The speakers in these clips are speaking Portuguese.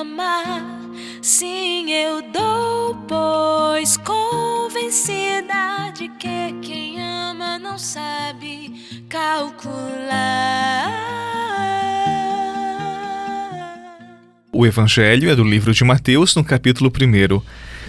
amar. Sim, eu dou, pois convencida de que quem ama não sabe calcular. O Evangelho é do livro de Mateus, no capítulo 1.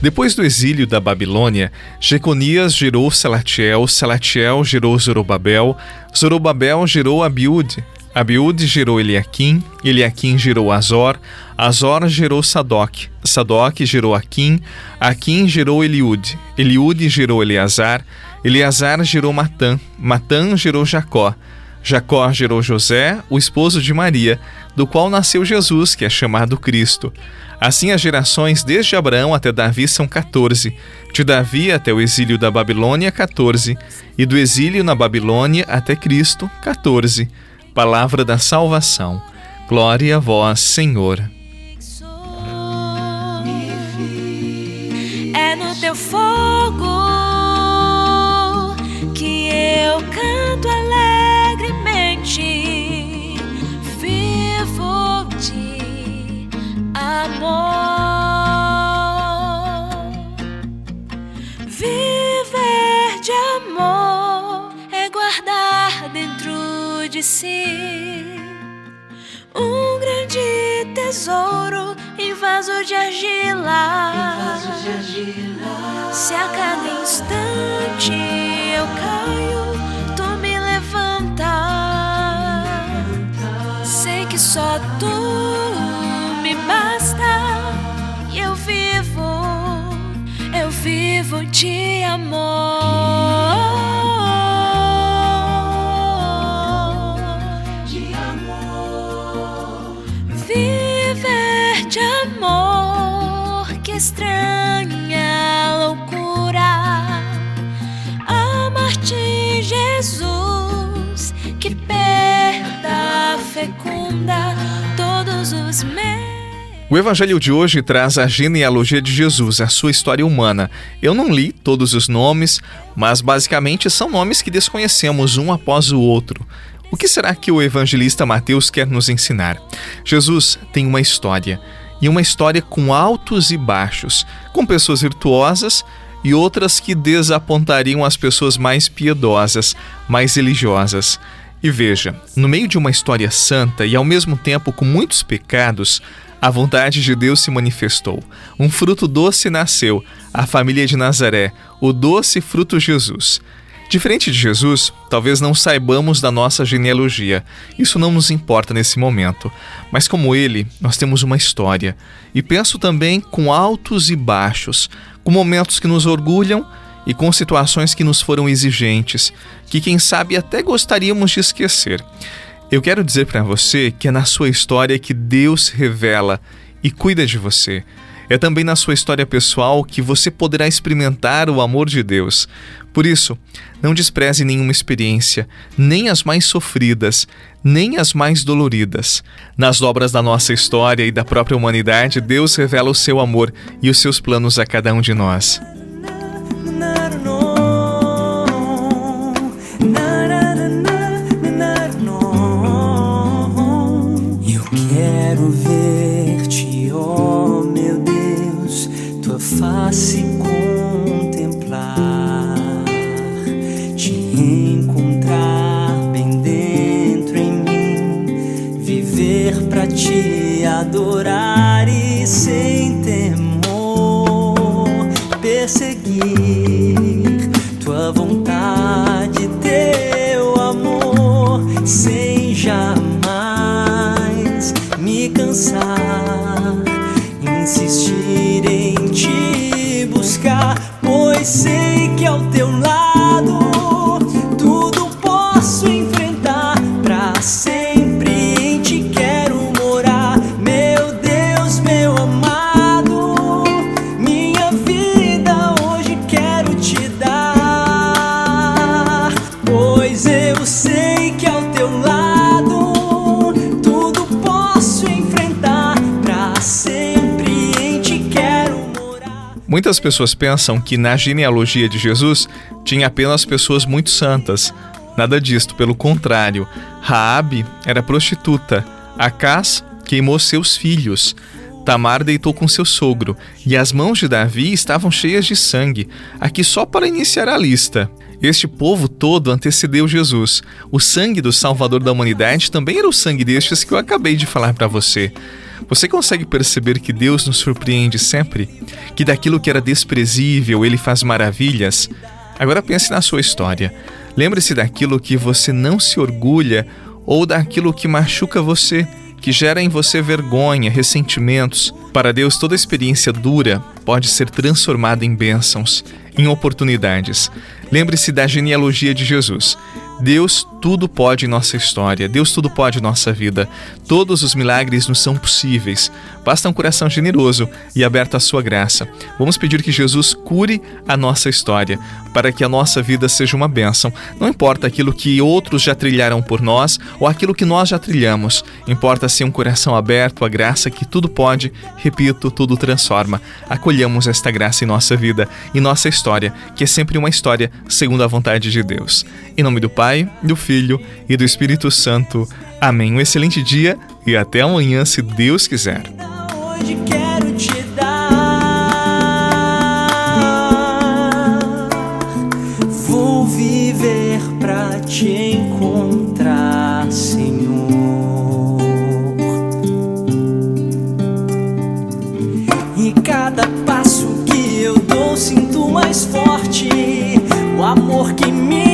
Depois do exílio da Babilônia, Jeconias gerou Salatiel, Salatiel gerou Zorobabel, Zorobabel gerou Abiúde, Abiúde gerou Eliaquim, Eliaquim gerou Azor, Azor gerou Sadoc, Sadoc gerou Aquim, Aquim gerou Eliúde, Eliúde gerou Eleazar, Eleazar gerou Matã, Matã gerou Jacó, Jacó gerou José, o esposo de Maria, do qual nasceu Jesus, que é chamado Cristo. Assim, as gerações desde Abraão até Davi são 14, de Davi até o exílio da Babilônia, 14, e do exílio na Babilônia até Cristo, 14. Palavra da salvação. Glória a vós, Senhor. É no teu fogo que eu canto alegremente, vivo de amor. Viver de amor é guardar dentro de si um grande tesouro em vaso de argila. Se a cada instante eu caio, tu me levanta. Sei que só tu me basta. E eu vivo, eu vivo de amor. O evangelho de hoje traz a genealogia de Jesus, a sua história humana. Eu não li todos os nomes, mas basicamente são nomes que desconhecemos um após o outro. O que será que o evangelista Mateus quer nos ensinar? Jesus tem uma história, e uma história com altos e baixos, com pessoas virtuosas e outras que desapontariam as pessoas mais piedosas, mais religiosas. E veja, no meio de uma história santa e ao mesmo tempo com muitos pecados, a vontade de Deus se manifestou. Um fruto doce nasceu, a família de Nazaré, o doce fruto Jesus. Diferente de Jesus, talvez não saibamos da nossa genealogia. Isso não nos importa nesse momento. Mas como ele, nós temos uma história. E penso também com altos e baixos, com momentos que nos orgulham e com situações que nos foram exigentes, que quem sabe até gostaríamos de esquecer. Eu quero dizer para você que é na sua história que Deus revela e cuida de você. É também na sua história pessoal que você poderá experimentar o amor de Deus. Por isso, não despreze nenhuma experiência, nem as mais sofridas, nem as mais doloridas. Nas obras da nossa história e da própria humanidade, Deus revela o seu amor e os seus planos a cada um de nós. Ver-te, ó meu Deus, tua face contemplar, te encontrar bem dentro em mim, viver pra te adorar e sem temor perseguir tua vontade, eu sei que ao teu lado tudo posso enfrentar pra sempre em ti quero morar. Muitas pessoas pensam que na genealogia de Jesus tinha apenas pessoas muito santas. Nada disto, pelo contrário. Raabe era prostituta. Acás queimou seus filhos. Tamar deitou com seu sogro, e as mãos de Davi estavam cheias de sangue. Aqui só para iniciar a lista. Este povo todo antecedeu Jesus. O sangue do Salvador da humanidade também era o sangue destes que eu acabei de falar para você. Você consegue perceber que Deus nos surpreende sempre? Que daquilo que era desprezível, ele faz maravilhas? Agora pense na sua história. Lembre-se daquilo que você não se orgulha ou daquilo que machuca você que gera em você vergonha, ressentimentos. Para Deus, toda experiência dura pode ser transformada em bênçãos, em oportunidades. Lembre-se da genealogia de Jesus. Deus tudo pode em nossa história, Deus tudo pode em nossa vida. Todos os milagres nos são possíveis. Basta um coração generoso e aberto à sua graça. Vamos pedir que Jesus cure a nossa história, para que a nossa vida seja uma bênção. Não importa aquilo que outros já trilharam por nós ou aquilo que nós já trilhamos. Importa sim um coração aberto à graça que tudo pode, repito, tudo transforma. Acolhamos esta graça em nossa vida, em nossa história, que é sempre uma história segundo a vontade de Deus. Em nome do Pai, do Filho e do Espírito Santo. Amém. Um excelente dia e até amanhã, se Deus quiser. E cada passo que eu dou, sinto mais forte o amor que me